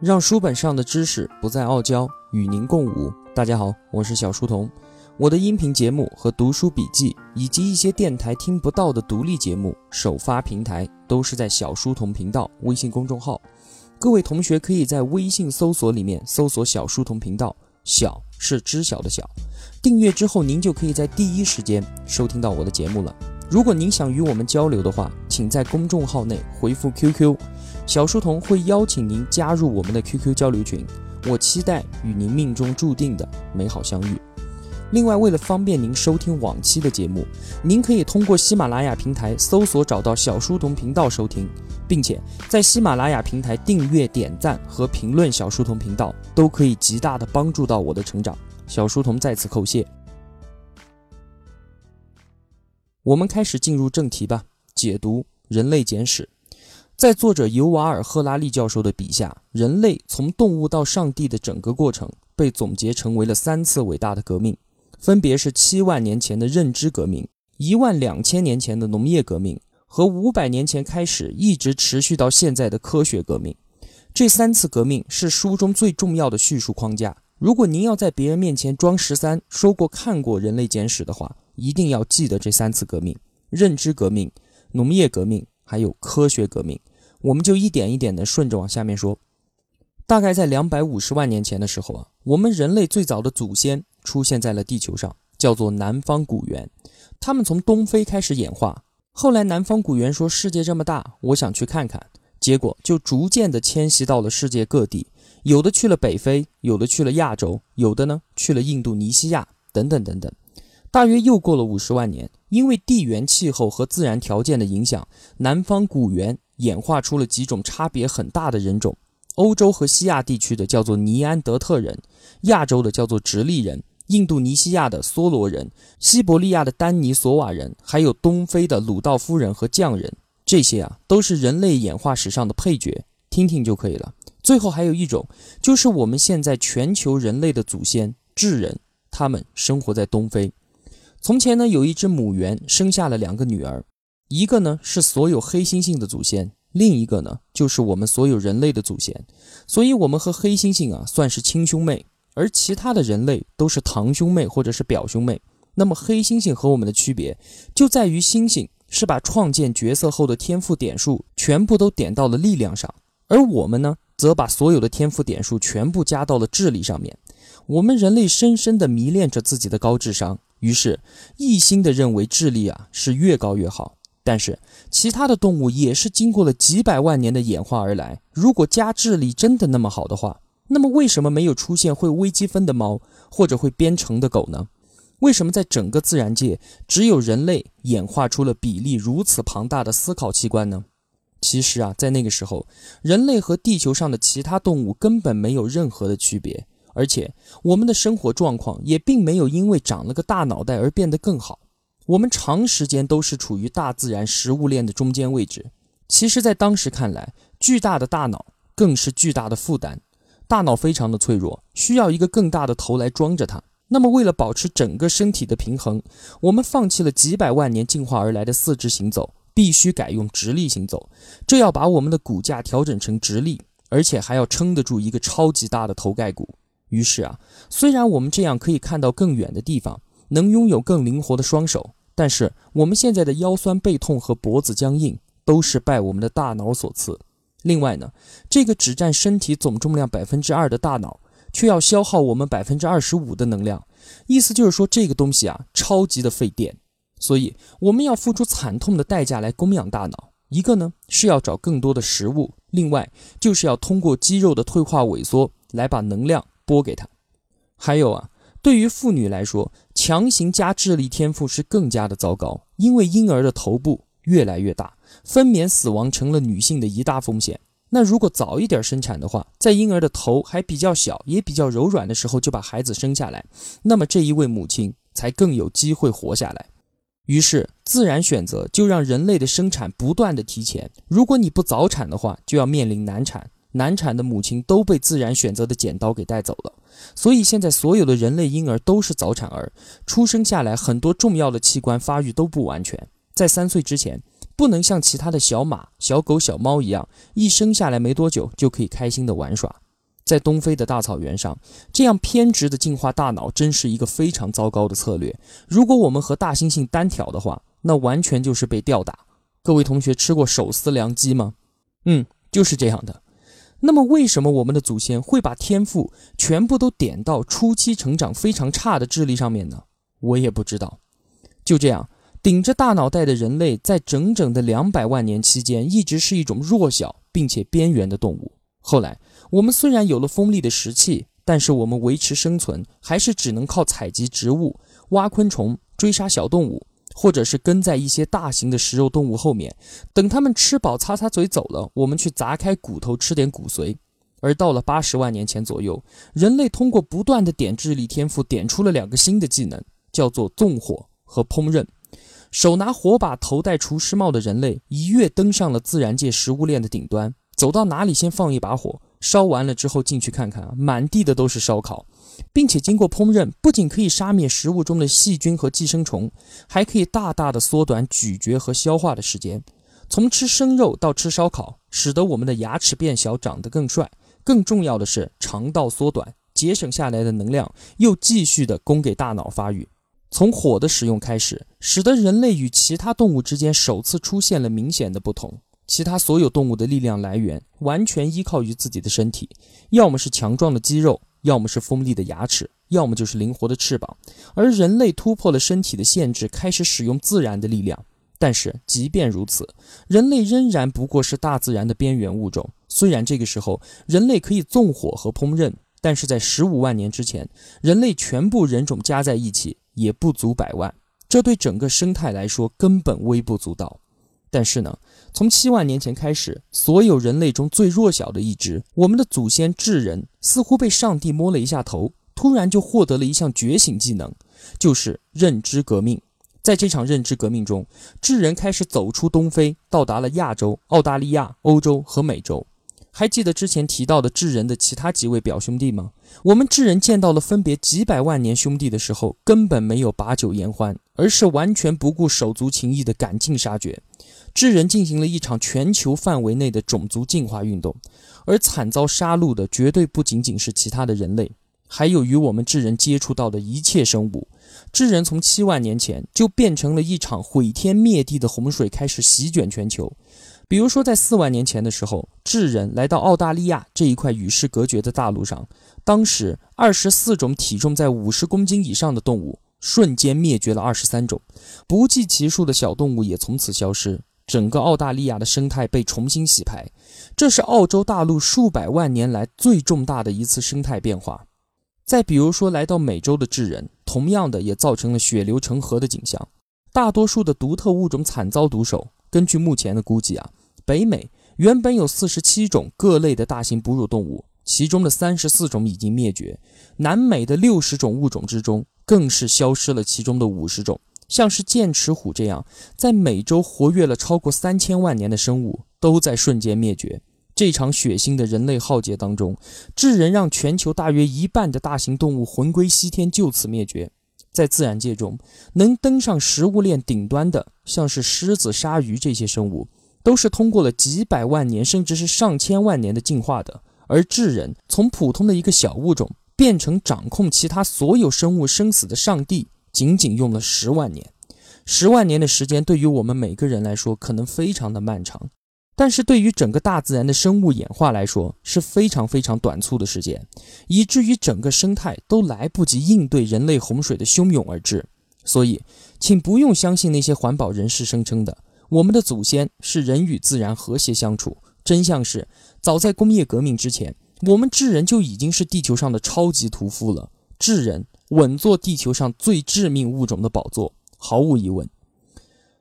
让书本上的知识不再傲娇，与您共舞。大家好，我是小书童。我的音频节目和读书笔记，以及一些电台听不到的独立节目，首发平台都是在小书童频道微信公众号。各位同学可以在微信搜索里面搜索“小书童频道”，小是知晓的小。订阅之后，您就可以在第一时间收听到我的节目了。如果您想与我们交流的话，请在公众号内回复 QQ，小书童会邀请您加入我们的 QQ 交流群。我期待与您命中注定的美好相遇。另外，为了方便您收听往期的节目，您可以通过喜马拉雅平台搜索找到小书童频道收听，并且在喜马拉雅平台订阅、点赞和评论小书童频道，都可以极大的帮助到我的成长。小书童在此叩谢。我们开始进入正题吧，解读《人类简史》。在作者尤瓦尔·赫拉利教授的笔下，人类从动物到上帝的整个过程被总结成为了三次伟大的革命。分别是七万年前的认知革命，一万两千年前的农业革命，和五百年前开始一直持续到现在的科学革命。这三次革命是书中最重要的叙述框架。如果您要在别人面前装十三，说过看过《人类简史》的话，一定要记得这三次革命：认知革命、农业革命，还有科学革命。我们就一点一点的顺着往下面说。大概在两百五十万年前的时候啊，我们人类最早的祖先。出现在了地球上，叫做南方古猿。他们从东非开始演化，后来南方古猿说：“世界这么大，我想去看看。”结果就逐渐的迁徙到了世界各地，有的去了北非，有的去了亚洲，有的呢去了印度尼西亚等等等等。大约又过了五十万年，因为地缘气候和自然条件的影响，南方古猿演化出了几种差别很大的人种。欧洲和西亚地区的叫做尼安德特人，亚洲的叫做直立人。印度尼西亚的梭罗人、西伯利亚的丹尼索瓦人，还有东非的鲁道夫人和匠人，这些啊都是人类演化史上的配角，听听就可以了。最后还有一种，就是我们现在全球人类的祖先智人，他们生活在东非。从前呢，有一只母猿生下了两个女儿，一个呢是所有黑猩猩的祖先，另一个呢就是我们所有人类的祖先，所以我们和黑猩猩啊算是亲兄妹。而其他的人类都是堂兄妹或者是表兄妹。那么黑猩猩和我们的区别就在于，猩猩是把创建角色后的天赋点数全部都点到了力量上，而我们呢，则把所有的天赋点数全部加到了智力上面。我们人类深深地迷恋着自己的高智商，于是一心地认为智力啊是越高越好。但是其他的动物也是经过了几百万年的演化而来，如果加智力真的那么好的话。那么，为什么没有出现会微积分的猫或者会编程的狗呢？为什么在整个自然界只有人类演化出了比例如此庞大的思考器官呢？其实啊，在那个时候，人类和地球上的其他动物根本没有任何的区别，而且我们的生活状况也并没有因为长了个大脑袋而变得更好。我们长时间都是处于大自然食物链的中间位置。其实，在当时看来，巨大的大脑更是巨大的负担。大脑非常的脆弱，需要一个更大的头来装着它。那么，为了保持整个身体的平衡，我们放弃了几百万年进化而来的四肢行走，必须改用直立行走。这要把我们的骨架调整成直立，而且还要撑得住一个超级大的头盖骨。于是啊，虽然我们这样可以看到更远的地方，能拥有更灵活的双手，但是我们现在的腰酸背痛和脖子僵硬，都是拜我们的大脑所赐。另外呢，这个只占身体总重量百分之二的大脑，却要消耗我们百分之二十五的能量。意思就是说，这个东西啊，超级的费电。所以我们要付出惨痛的代价来供养大脑。一个呢是要找更多的食物，另外就是要通过肌肉的退化萎缩来把能量拨给它。还有啊，对于妇女来说，强行加智力天赋是更加的糟糕，因为婴儿的头部越来越大。分娩死亡成了女性的一大风险。那如果早一点生产的话，在婴儿的头还比较小、也比较柔软的时候就把孩子生下来，那么这一位母亲才更有机会活下来。于是，自然选择就让人类的生产不断的提前。如果你不早产的话，就要面临难产。难产的母亲都被自然选择的剪刀给带走了。所以现在所有的人类婴儿都是早产儿，出生下来很多重要的器官发育都不完全，在三岁之前。不能像其他的小马、小狗、小猫一样，一生下来没多久就可以开心的玩耍。在东非的大草原上，这样偏执的进化大脑真是一个非常糟糕的策略。如果我们和大猩猩单挑的话，那完全就是被吊打。各位同学吃过手撕良鸡吗？嗯，就是这样的。那么，为什么我们的祖先会把天赋全部都点到初期成长非常差的智力上面呢？我也不知道。就这样，顶着大脑袋的人类，在整整的两百万年期间，一直是一种弱小并且边缘的动物。后来，我们虽然有了锋利的石器，但是我们维持生存还是只能靠采集植物、挖昆虫、追杀小动物，或者是跟在一些大型的食肉动物后面，等它们吃饱擦擦嘴走了，我们去砸开骨头吃点骨髓。而到了八十万年前左右，人类通过不断的点智力天赋，点出了两个新的技能，叫做纵火和烹饪。手拿火把、头戴厨师帽的人类，一跃登上了自然界食物链的顶端。走到哪里，先放一把火，烧完了之后进去看看啊，满地的都是烧烤，并且经过烹饪，不仅可以杀灭食物中的细菌和寄生虫，还可以大大的缩短咀嚼和消化的时间。从吃生肉到吃烧烤，使得我们的牙齿变小，长得更帅。更重要的是，肠道缩短，节省下来的能量又继续的供给大脑发育。从火的使用开始，使得人类与其他动物之间首次出现了明显的不同。其他所有动物的力量来源完全依靠于自己的身体，要么是强壮的肌肉，要么是锋利的牙齿，要么就是灵活的翅膀。而人类突破了身体的限制，开始使用自然的力量。但是即便如此，人类仍然不过是大自然的边缘物种。虽然这个时候人类可以纵火和烹饪，但是在十五万年之前，人类全部人种加在一起也不足百万，这对整个生态来说根本微不足道。但是呢，从七万年前开始，所有人类中最弱小的一只，我们的祖先智人，似乎被上帝摸了一下头，突然就获得了一项觉醒技能，就是认知革命。在这场认知革命中，智人开始走出东非，到达了亚洲、澳大利亚、欧洲和美洲。还记得之前提到的智人的其他几位表兄弟吗？我们智人见到了分别几百万年兄弟的时候，根本没有把酒言欢，而是完全不顾手足情谊的赶尽杀绝。智人进行了一场全球范围内的种族进化运动，而惨遭杀戮的绝对不仅仅是其他的人类，还有与我们智人接触到的一切生物。智人从七万年前就变成了一场毁天灭地的洪水，开始席卷全球。比如说，在四万年前的时候，智人来到澳大利亚这一块与世隔绝的大陆上，当时二十四种体重在五十公斤以上的动物瞬间灭绝了二十三种，不计其数的小动物也从此消失，整个澳大利亚的生态被重新洗牌。这是澳洲大陆数百万年来最重大的一次生态变化。再比如说，来到美洲的智人，同样的也造成了血流成河的景象，大多数的独特物种惨遭毒手。根据目前的估计啊，北美原本有四十七种各类的大型哺乳动物，其中的三十四种已经灭绝；南美的六十种物种之中，更是消失了其中的五十种。像是剑齿虎这样在美洲活跃了超过三千万年的生物，都在瞬间灭绝。这场血腥的人类浩劫当中，智人让全球大约一半的大型动物魂归西天，就此灭绝。在自然界中，能登上食物链顶端的，像是狮子、鲨鱼这些生物，都是通过了几百万年，甚至是上千万年的进化的。而智人从普通的一个小物种，变成掌控其他所有生物生死的上帝，仅仅用了十万年。十万年的时间，对于我们每个人来说，可能非常的漫长。但是对于整个大自然的生物演化来说是非常非常短促的时间，以至于整个生态都来不及应对人类洪水的汹涌而至。所以，请不用相信那些环保人士声称的我们的祖先是人与自然和谐相处。真相是，早在工业革命之前，我们智人就已经是地球上的超级屠夫了。智人稳坐地球上最致命物种的宝座，毫无疑问。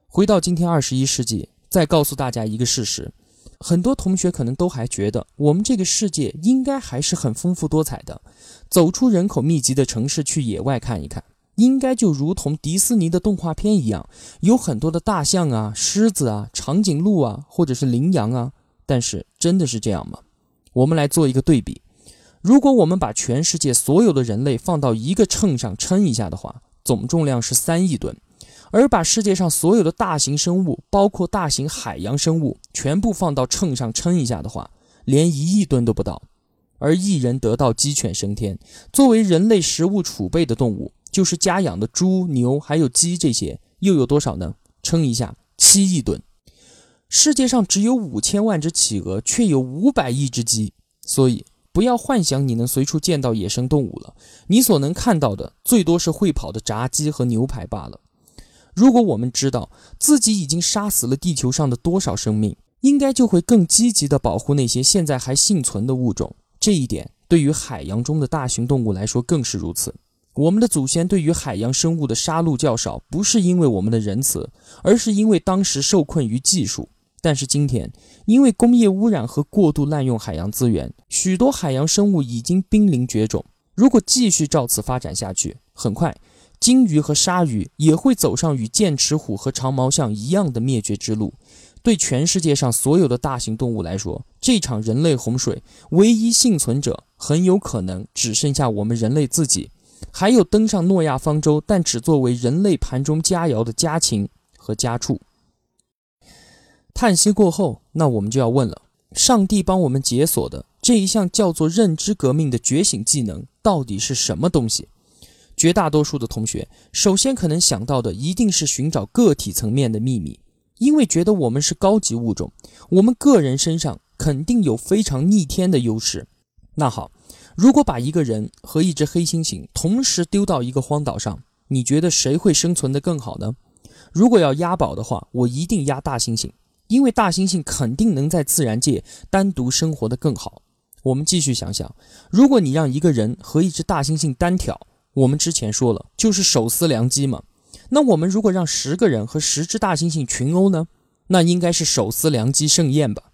回到今天二十一世纪。再告诉大家一个事实，很多同学可能都还觉得我们这个世界应该还是很丰富多彩的。走出人口密集的城市，去野外看一看，应该就如同迪士尼的动画片一样，有很多的大象啊、狮子啊、长颈鹿啊，或者是羚羊啊。但是真的是这样吗？我们来做一个对比，如果我们把全世界所有的人类放到一个秤上称一下的话，总重量是三亿吨。而把世界上所有的大型生物，包括大型海洋生物，全部放到秤上称一下的话，连一亿吨都不到。而一人得道鸡犬升天。作为人类食物储备的动物，就是家养的猪、牛还有鸡这些，又有多少呢？称一下，七亿吨。世界上只有五千万只企鹅，却有五百亿只鸡，所以不要幻想你能随处见到野生动物了。你所能看到的，最多是会跑的炸鸡和牛排罢了。如果我们知道自己已经杀死了地球上的多少生命，应该就会更积极地保护那些现在还幸存的物种。这一点对于海洋中的大型动物来说更是如此。我们的祖先对于海洋生物的杀戮较少，不是因为我们的仁慈，而是因为当时受困于技术。但是今天，因为工业污染和过度滥用海洋资源，许多海洋生物已经濒临绝种。如果继续照此发展下去，很快。鲸鱼和鲨鱼也会走上与剑齿虎和长毛象一样的灭绝之路。对全世界上所有的大型动物来说，这场人类洪水，唯一幸存者很有可能只剩下我们人类自己，还有登上诺亚方舟但只作为人类盘中佳肴的家禽和家畜。叹息过后，那我们就要问了：上帝帮我们解锁的这一项叫做认知革命的觉醒技能，到底是什么东西？绝大多数的同学首先可能想到的一定是寻找个体层面的秘密，因为觉得我们是高级物种，我们个人身上肯定有非常逆天的优势。那好，如果把一个人和一只黑猩猩同时丢到一个荒岛上，你觉得谁会生存的更好呢？如果要押宝的话，我一定押大猩猩，因为大猩猩肯定能在自然界单独生活的更好。我们继续想想，如果你让一个人和一只大猩猩单挑，我们之前说了，就是手撕良机嘛。那我们如果让十个人和十只大猩猩群殴呢？那应该是手撕良机盛宴吧。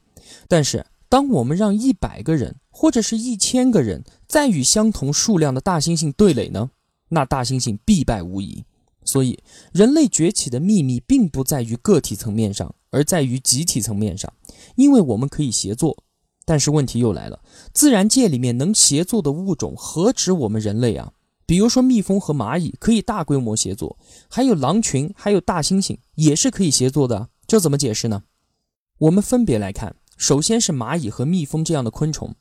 但是，当我们让一百个人或者是一千个人再与相同数量的大猩猩对垒呢？那大猩猩必败无疑。所以，人类崛起的秘密并不在于个体层面上，而在于集体层面上，因为我们可以协作。但是问题又来了，自然界里面能协作的物种何止我们人类啊？比如说，蜜蜂和蚂蚁可以大规模协作，还有狼群，还有大猩猩也是可以协作的。这怎么解释呢？我们分别来看。首先是蚂蚁和蜜蜂这样的昆虫，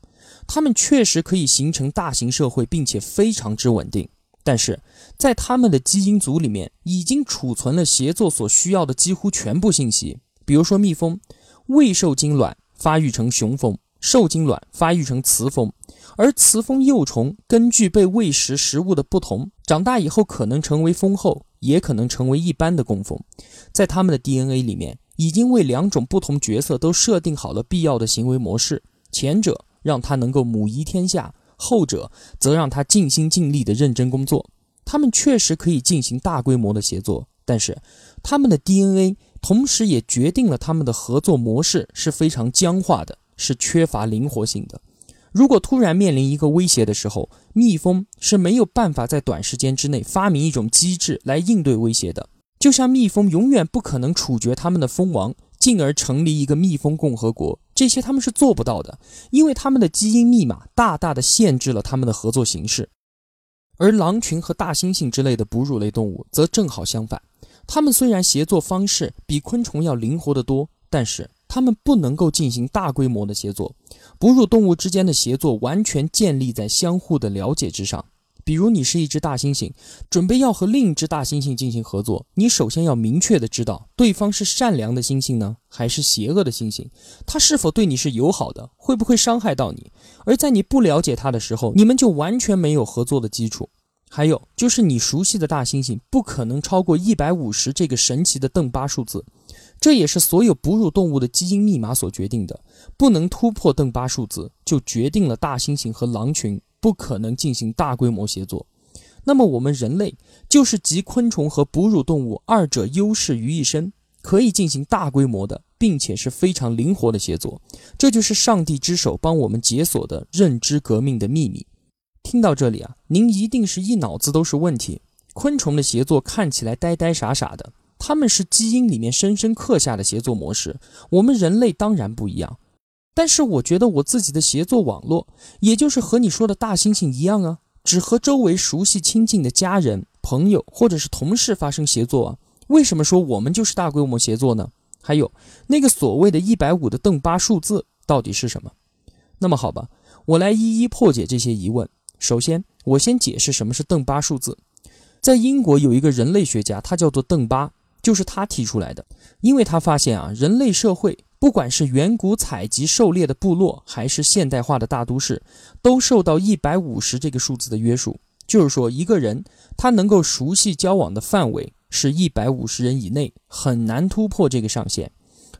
它们确实可以形成大型社会，并且非常之稳定。但是在它们的基因组里面，已经储存了协作所需要的几乎全部信息。比如说，蜜蜂未受精卵发育成雄蜂，受精卵发育成雌蜂。而雌蜂幼虫根据被喂食食物的不同，长大以后可能成为蜂后，也可能成为一般的工蜂。在它们的 DNA 里面，已经为两种不同角色都设定好了必要的行为模式。前者让它能够母仪天下，后者则让它尽心尽力的认真工作。它们确实可以进行大规模的协作，但是它们的 DNA 同时也决定了它们的合作模式是非常僵化的，是缺乏灵活性的。如果突然面临一个威胁的时候，蜜蜂是没有办法在短时间之内发明一种机制来应对威胁的。就像蜜蜂永远不可能处决他们的蜂王，进而成立一个蜜蜂共和国，这些他们是做不到的，因为他们的基因密码大大的限制了他们的合作形式。而狼群和大猩猩之类的哺乳类动物则正好相反，它们虽然协作方式比昆虫要灵活得多，但是。它们不能够进行大规模的协作，哺乳动物之间的协作完全建立在相互的了解之上。比如，你是一只大猩猩，准备要和另一只大猩猩进行合作，你首先要明确的知道对方是善良的猩猩呢，还是邪恶的猩猩？它是否对你是友好的，会不会伤害到你？而在你不了解它的时候，你们就完全没有合作的基础。还有就是，你熟悉的大猩猩不可能超过一百五十这个神奇的邓巴数字。这也是所有哺乳动物的基因密码所决定的，不能突破邓巴数字，就决定了大猩猩和狼群不可能进行大规模协作。那么我们人类就是集昆虫和哺乳动物二者优势于一身，可以进行大规模的，并且是非常灵活的协作。这就是上帝之手帮我们解锁的认知革命的秘密。听到这里啊，您一定是一脑子都是问题。昆虫的协作看起来呆呆傻傻的。他们是基因里面深深刻下的协作模式，我们人类当然不一样。但是我觉得我自己的协作网络，也就是和你说的大猩猩一样啊，只和周围熟悉亲近的家人、朋友或者是同事发生协作啊。为什么说我们就是大规模协作呢？还有那个所谓的一百五的邓巴数字到底是什么？那么好吧，我来一一破解这些疑问。首先，我先解释什么是邓巴数字。在英国有一个人类学家，他叫做邓巴，就是他提出来的。因为他发现啊，人类社会不管是远古采集狩猎的部落，还是现代化的大都市，都受到一百五十这个数字的约束。就是说，一个人他能够熟悉交往的范围是一百五十人以内，很难突破这个上限。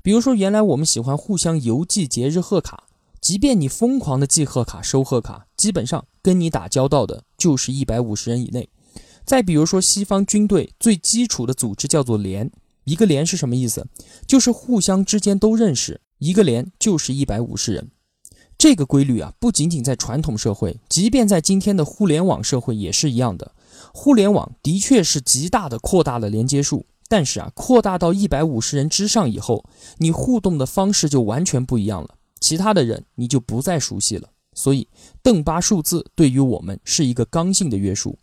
比如说，原来我们喜欢互相邮寄节日贺卡，即便你疯狂的寄贺卡、收贺卡，基本上跟你打交道的就是一百五十人以内。再比如说，西方军队最基础的组织叫做连，一个连是什么意思？就是互相之间都认识，一个连就是一百五十人。这个规律啊，不仅仅在传统社会，即便在今天的互联网社会也是一样的。互联网的确是极大的扩大了连接数，但是啊，扩大到一百五十人之上以后，你互动的方式就完全不一样了，其他的人你就不再熟悉了。所以，邓巴数字对于我们是一个刚性的约束。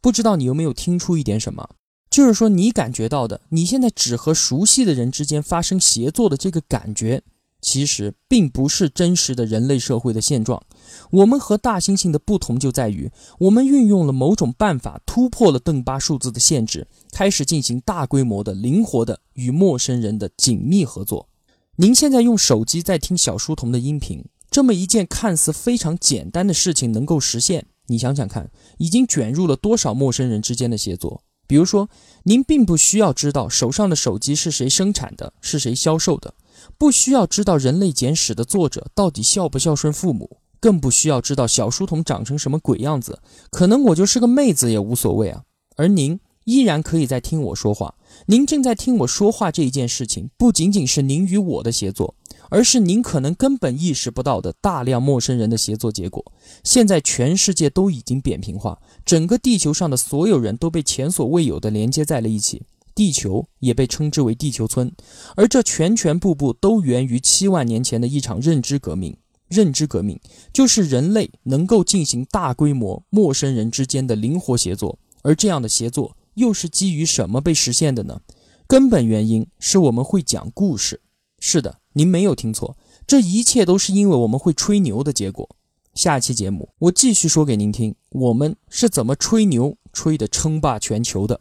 不知道你有没有听出一点什么？就是说，你感觉到的，你现在只和熟悉的人之间发生协作的这个感觉，其实并不是真实的人类社会的现状。我们和大猩猩的不同就在于，我们运用了某种办法，突破了邓巴数字的限制，开始进行大规模的、灵活的与陌生人的紧密合作。您现在用手机在听小书童的音频，这么一件看似非常简单的事情能够实现。你想想看，已经卷入了多少陌生人之间的协作？比如说，您并不需要知道手上的手机是谁生产的，是谁销售的，不需要知道《人类简史》的作者到底孝不孝顺父母，更不需要知道小书童长成什么鬼样子。可能我就是个妹子也无所谓啊。而您依然可以在听我说话。您正在听我说话这一件事情，不仅仅是您与我的协作。而是您可能根本意识不到的大量陌生人的协作结果。现在全世界都已经扁平化，整个地球上的所有人都被前所未有的连接在了一起，地球也被称之为地球村。而这全全部部都源于七万年前的一场认知革命。认知革命就是人类能够进行大规模陌生人之间的灵活协作。而这样的协作又是基于什么被实现的呢？根本原因是我们会讲故事。是的。您没有听错，这一切都是因为我们会吹牛的结果。下期节目我继续说给您听，我们是怎么吹牛吹得称霸全球的。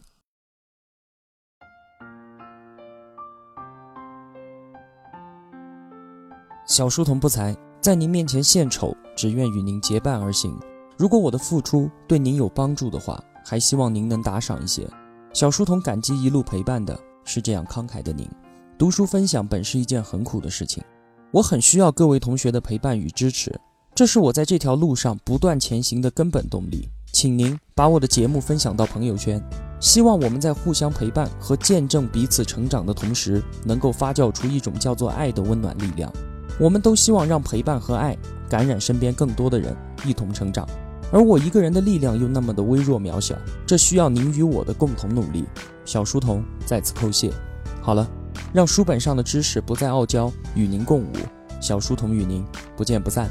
小书童不才，在您面前献丑，只愿与您结伴而行。如果我的付出对您有帮助的话，还希望您能打赏一些。小书童感激一路陪伴的是这样慷慨的您。读书分享本是一件很苦的事情，我很需要各位同学的陪伴与支持，这是我在这条路上不断前行的根本动力。请您把我的节目分享到朋友圈，希望我们在互相陪伴和见证彼此成长的同时，能够发酵出一种叫做爱的温暖力量。我们都希望让陪伴和爱感染身边更多的人，一同成长。而我一个人的力量又那么的微弱渺小，这需要您与我的共同努力。小书童在此叩谢。好了。让书本上的知识不再傲娇，与您共舞。小书童与您不见不散。